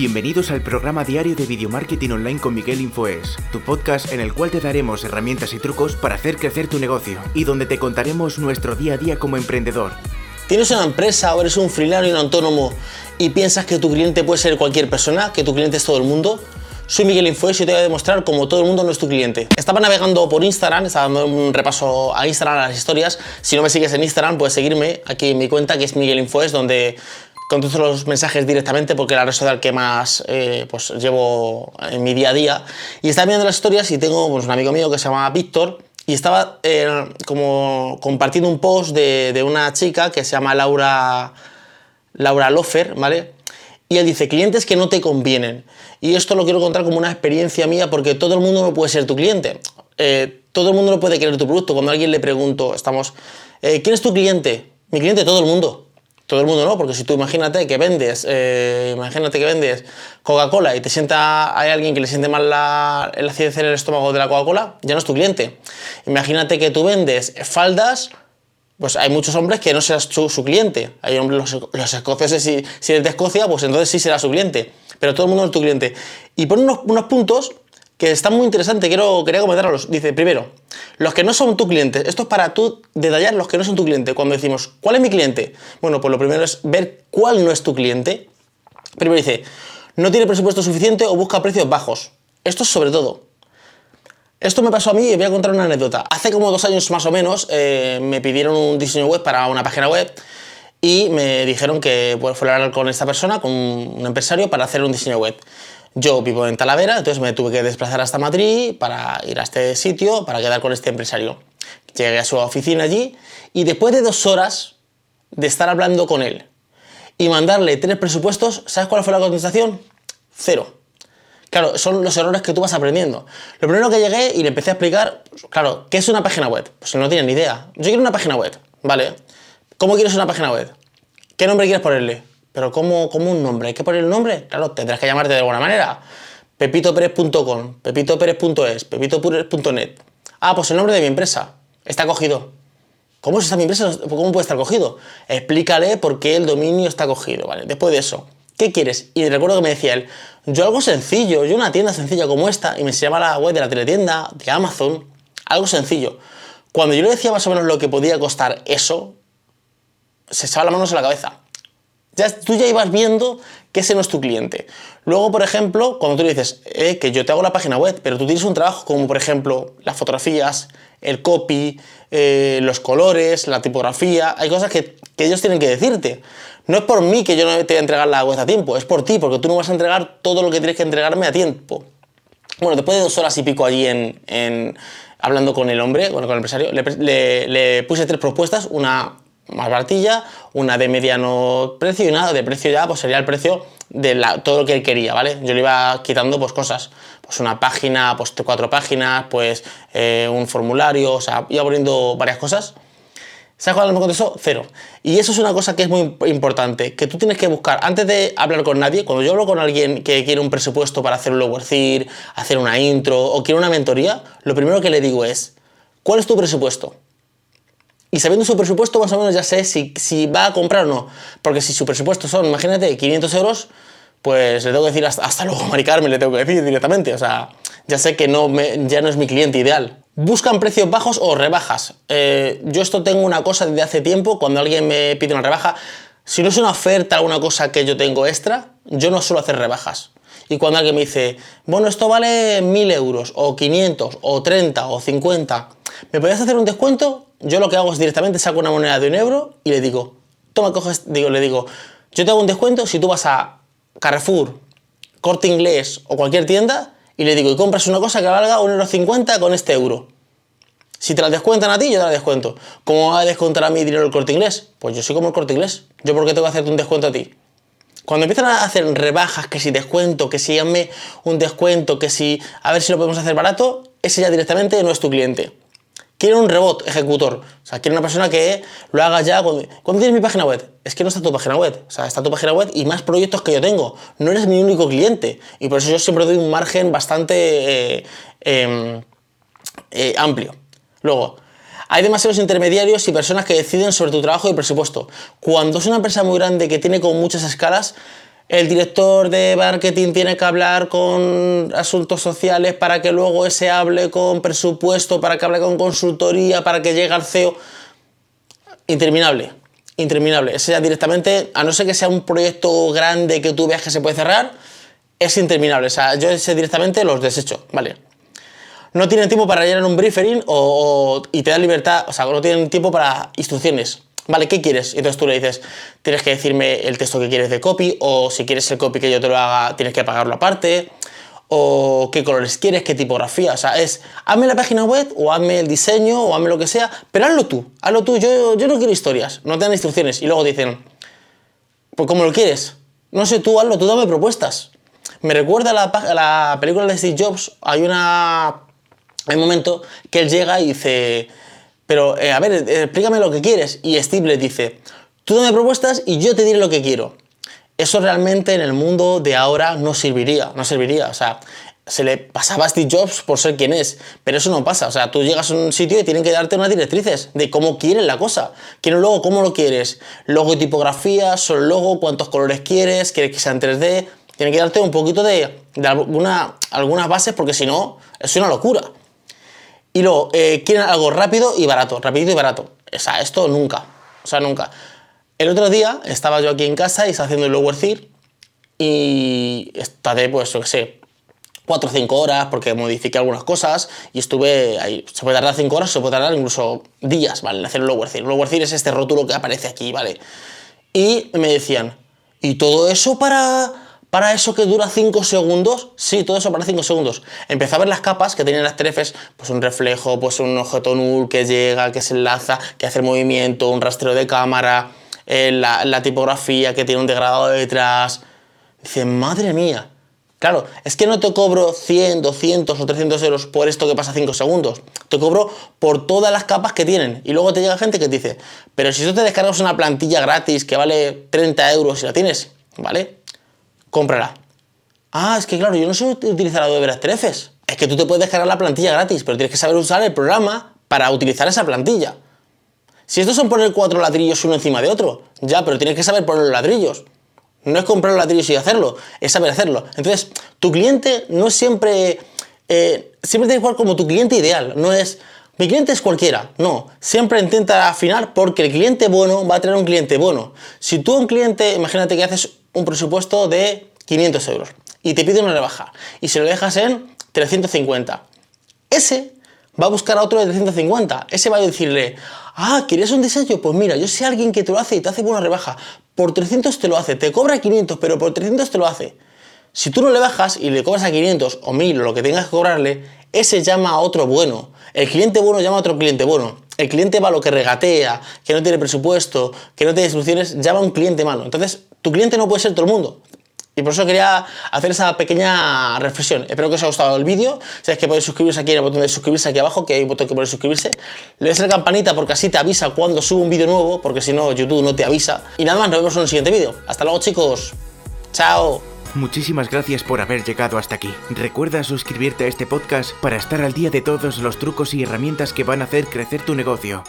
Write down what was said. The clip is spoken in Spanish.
Bienvenidos al programa diario de Video Marketing Online con Miguel Infoes, tu podcast en el cual te daremos herramientas y trucos para hacer crecer tu negocio y donde te contaremos nuestro día a día como emprendedor. ¿Tienes una empresa o eres un freelancer y un autónomo y piensas que tu cliente puede ser cualquier persona, que tu cliente es todo el mundo? Soy Miguel Infoes y te voy a demostrar cómo todo el mundo no es tu cliente. Estaba navegando por Instagram, estaba dando un repaso a Instagram, a las historias. Si no me sigues en Instagram, puedes seguirme aquí en mi cuenta que es Miguel Infoes, donde contesto los mensajes directamente porque la red social que más eh, pues, llevo en mi día a día. Y estaba viendo las historias y tengo pues, un amigo mío que se llama Víctor y estaba eh, como compartiendo un post de, de, una chica que se llama Laura, Laura Lofer, ¿vale? Y él dice, clientes que no te convienen. Y esto lo quiero contar como una experiencia mía porque todo el mundo no puede ser tu cliente. Eh, todo el mundo no puede querer tu producto. Cuando a alguien le pregunto, estamos, ¿quién es tu cliente? Mi cliente, todo el mundo todo el mundo no, porque si tú imagínate que vendes, eh, imagínate que vendes Coca-Cola y te sienta, hay alguien que le siente mal la, el acidez en el estómago de la Coca-Cola, ya no es tu cliente. Imagínate que tú vendes faldas, pues hay muchos hombres que no serás su, su cliente. Hay hombres, los, escoceses, si, si, eres de Escocia, pues entonces sí será su cliente. Pero todo el mundo es tu cliente. Y pon unos, unos puntos que están muy interesantes, quiero, quería comentarlos. Dice, primero, los que no son tu cliente. Esto es para tú detallar los que no son tu cliente. Cuando decimos, ¿cuál es mi cliente? Bueno, pues lo primero es ver cuál no es tu cliente. Primero dice, no tiene presupuesto suficiente o busca precios bajos. Esto es sobre todo. Esto me pasó a mí y voy a contar una anécdota. Hace como dos años más o menos eh, me pidieron un diseño web para una página web y me dijeron que pues, fuera a hablar con esta persona, con un empresario, para hacer un diseño web. Yo vivo en Talavera, entonces me tuve que desplazar hasta Madrid para ir a este sitio, para quedar con este empresario. Llegué a su oficina allí y después de dos horas de estar hablando con él y mandarle tres presupuestos, ¿sabes cuál fue la contestación? Cero. Claro, son los errores que tú vas aprendiendo. Lo primero que llegué y le empecé a explicar, claro, ¿qué es una página web? Pues no tiene ni idea. Yo quiero una página web, ¿vale? ¿Cómo quieres una página web? ¿Qué nombre quieres ponerle? Pero ¿cómo, ¿cómo, un nombre? ¿Hay que poner el nombre? Claro, tendrás que llamarte de alguna manera. pepitoperez.com, pepitoperez.es, pepitoperez.net. Ah, pues el nombre de mi empresa. Está cogido. ¿Cómo está mi empresa? ¿Cómo puede estar cogido? Explícale por qué el dominio está cogido, ¿vale? Después de eso, ¿qué quieres? Y recuerdo que me decía él, yo algo sencillo, yo una tienda sencilla como esta, y me enseñaba la web de la teletienda, de Amazon, algo sencillo. Cuando yo le decía más o menos lo que podía costar eso, se echaba las manos en la cabeza. Tú ya ibas viendo que ese no es tu cliente. Luego, por ejemplo, cuando tú le dices eh, que yo te hago la página web, pero tú tienes un trabajo como, por ejemplo, las fotografías, el copy, eh, los colores, la tipografía, hay cosas que, que, ellos tienen que decirte. No es por mí que yo no te voy a entregar la web a tiempo, es por ti, porque tú no vas a entregar todo lo que tienes que entregarme a tiempo. Bueno, después de dos horas y pico allí en, en hablando con el hombre, bueno, con el empresario, le puse tres propuestas, una más baratilla, una de mediano precio y una de precio ya, pues sería el precio de la, todo lo que él quería, ¿vale? Yo le iba quitando pues cosas, pues una página, pues cuatro páginas, pues eh, un formulario, o sea, iba poniendo varias cosas. ¿Sabes cuál me contestó? Cero. Y eso es una cosa que es muy importante, que tú tienes que buscar, antes de hablar con nadie, cuando yo hablo con alguien que quiere un presupuesto para hacer un lower hacer una intro o quiere una mentoría, lo primero que le digo es, ¿cuál es tu presupuesto? Y sabiendo su presupuesto, más o menos ya sé si, si, va a comprar o no. Porque si su presupuesto son, imagínate, 500 euros, pues le tengo que decir hasta, hasta luego, Mari Carmen, le tengo que decir directamente. O sea, ya sé que no ya no es mi cliente ideal. ¿Buscan precios bajos o rebajas? Eh, yo esto tengo una cosa desde hace tiempo, cuando alguien me pide una rebaja, si no es una oferta, alguna cosa que yo tengo extra, yo no suelo hacer rebajas. Y cuando alguien me dice, bueno, esto vale 1000 euros, o 500, o 30, o 50, ¿me podrías hacer un descuento? Yo lo que hago es directamente saco una moneda de un euro y le digo, toma, coges, digo, le digo, yo te hago un descuento si tú vas a Carrefour, Corte Inglés o cualquier tienda y le digo, y compras una cosa que valga 1,50€ con este euro. Si te la descuentan a ti, yo te la descuento. ¿Cómo va a descontar a mí dinero el corte inglés? Pues yo soy como el corte inglés. ¿Yo por qué tengo que hacerte un descuento a ti? Cuando empiezan a hacer rebajas, que si descuento, que si llame un descuento, que si a ver si lo podemos hacer barato, ese ya directamente no es tu cliente. Quiere un robot ejecutor. O sea, quiere una persona que lo haga ya. Cuando, tienes mi página web? Es que no está tu página web. O sea, está tu página web y más proyectos que yo tengo. No eres mi único cliente. Y por eso yo siempre doy un margen bastante eh, em, eh, amplio. Luego, hay demasiados intermediarios y personas que deciden sobre tu trabajo y presupuesto. Cuando es una empresa muy grande que tiene con muchas escalas, el director de marketing tiene que hablar con asuntos sociales para que luego ese hable con presupuesto, para que hable con consultoría, para que llegue al CEO. Interminable, interminable. Ese ya directamente, a no ser que sea un proyecto grande que tú veas que se puede cerrar, es interminable. O sea, yo ese directamente los desecho, ¿vale? No tienen tiempo para llenar un briefing o, y te da libertad, o sea, no tienen tiempo para instrucciones. Vale, ¿qué quieres? Y entonces tú le dices, tienes que decirme el texto que quieres de copy, o si quieres el copy que yo te lo haga, tienes que pagarlo aparte, o qué colores quieres, qué tipografía. O sea, es, hazme la página web, o hazme el diseño, o hazme lo que sea, pero hazlo tú, hazlo tú. Yo, yo no quiero historias, no te dan instrucciones. Y luego dicen, pues como lo quieres, no sé, tú hazlo, tú dame propuestas. Me recuerda a la, película de Steve Jobs, hay una. Hay un momento que él llega y dice pero, eh, a ver, eh, explícame lo que quieres. Y Steve le dice, tú dame propuestas y yo te diré lo que quiero. Eso realmente en el mundo de ahora no serviría, no serviría. O sea, se le pasaba a Steve Jobs por ser quien es, pero eso no pasa. O sea, tú llegas a un sitio y tienen que darte unas directrices de cómo quieren la cosa. Quieren luego cómo lo quieres. Logo y tipografía, solo logo, cuántos colores quieres, quieres que sea en 3D. Tienen que darte un poquito de, de alguna, algunas bases porque si no, es una locura. Y luego, eh, quieren algo rápido y barato, rapidito y barato. O sea, esto nunca, o sea, nunca. El otro día estaba yo aquí en casa y estaba haciendo el lower third y de, pues, yo qué sé, 4 o 5 horas porque modifiqué algunas cosas y estuve ahí. Se puede tardar 5 horas, se puede tardar incluso días, ¿vale? En hacer el lower third. El lower third es este rótulo que aparece aquí, ¿vale? Y me decían, ¿y todo eso para para eso que dura 5 segundos, sí, todo eso para 5 segundos. Empecé a ver las capas que tenían las trefes, pues un reflejo, pues un objeto null que llega, que se enlaza, que hace el movimiento, un rastreo de cámara, eh, la, tipografía que tiene un degradado detrás. Dice, madre mía. Claro, es que no te cobro 100, 200 o 300 euros por esto que pasa 5 segundos. Te cobro por todas las capas que tienen. Y luego te llega gente que te dice, pero si tú te descargas una plantilla gratis que vale 30 euros y la tienes, ¿vale? Cómprala. Ah, es que claro, yo no sé utilizar Adobe Effects. Es que tú te puedes descargar la plantilla gratis, pero tienes que saber usar el programa para utilizar esa plantilla. Si estos son poner cuatro ladrillos uno encima de otro, ya, pero tienes que saber poner los ladrillos. No es comprar los ladrillos y hacerlo, es saber hacerlo. Entonces, tu cliente no es siempre. Eh, siempre tiene que jugar como tu cliente ideal. No es. Mi cliente es cualquiera. No. Siempre intenta afinar porque el cliente bueno va a tener un cliente bueno. Si tú un cliente, imagínate que haces un presupuesto de 500 euros y te pide una rebaja y se lo dejas en 350, ese va a buscar a otro de 350. Ese va a decirle, ah, ¿quieres un diseño? Pues mira, yo sé a alguien que te lo hace y te hace buena rebaja. Por 300 te lo hace, te cobra 500, pero por 300 te lo hace. Si tú no le bajas y le cobras a 500 o 1000 o lo que tengas que cobrarle, ese llama a otro bueno. El cliente bueno llama a otro cliente bueno. El cliente malo que regatea, que no tiene presupuesto, que no tiene instrucciones, llama a un cliente malo. Entonces, tu cliente no puede ser todo el mundo. Y por eso quería hacer esa pequeña reflexión. Espero que os haya gustado el vídeo. Sabéis que podéis suscribiros aquí en el botón de suscribirse aquí abajo, que hay un botón que pone suscribirse. Le des la campanita porque así te avisa cuando subo un vídeo nuevo, porque si no, YouTube no te avisa. Y nada más, nos vemos en el siguiente vídeo. Hasta luego, chicos. Chao. Muchísimas gracias por haber llegado hasta aquí. Recuerda suscribirte a este podcast para estar al día de todos los trucos y herramientas que van a hacer crecer tu negocio.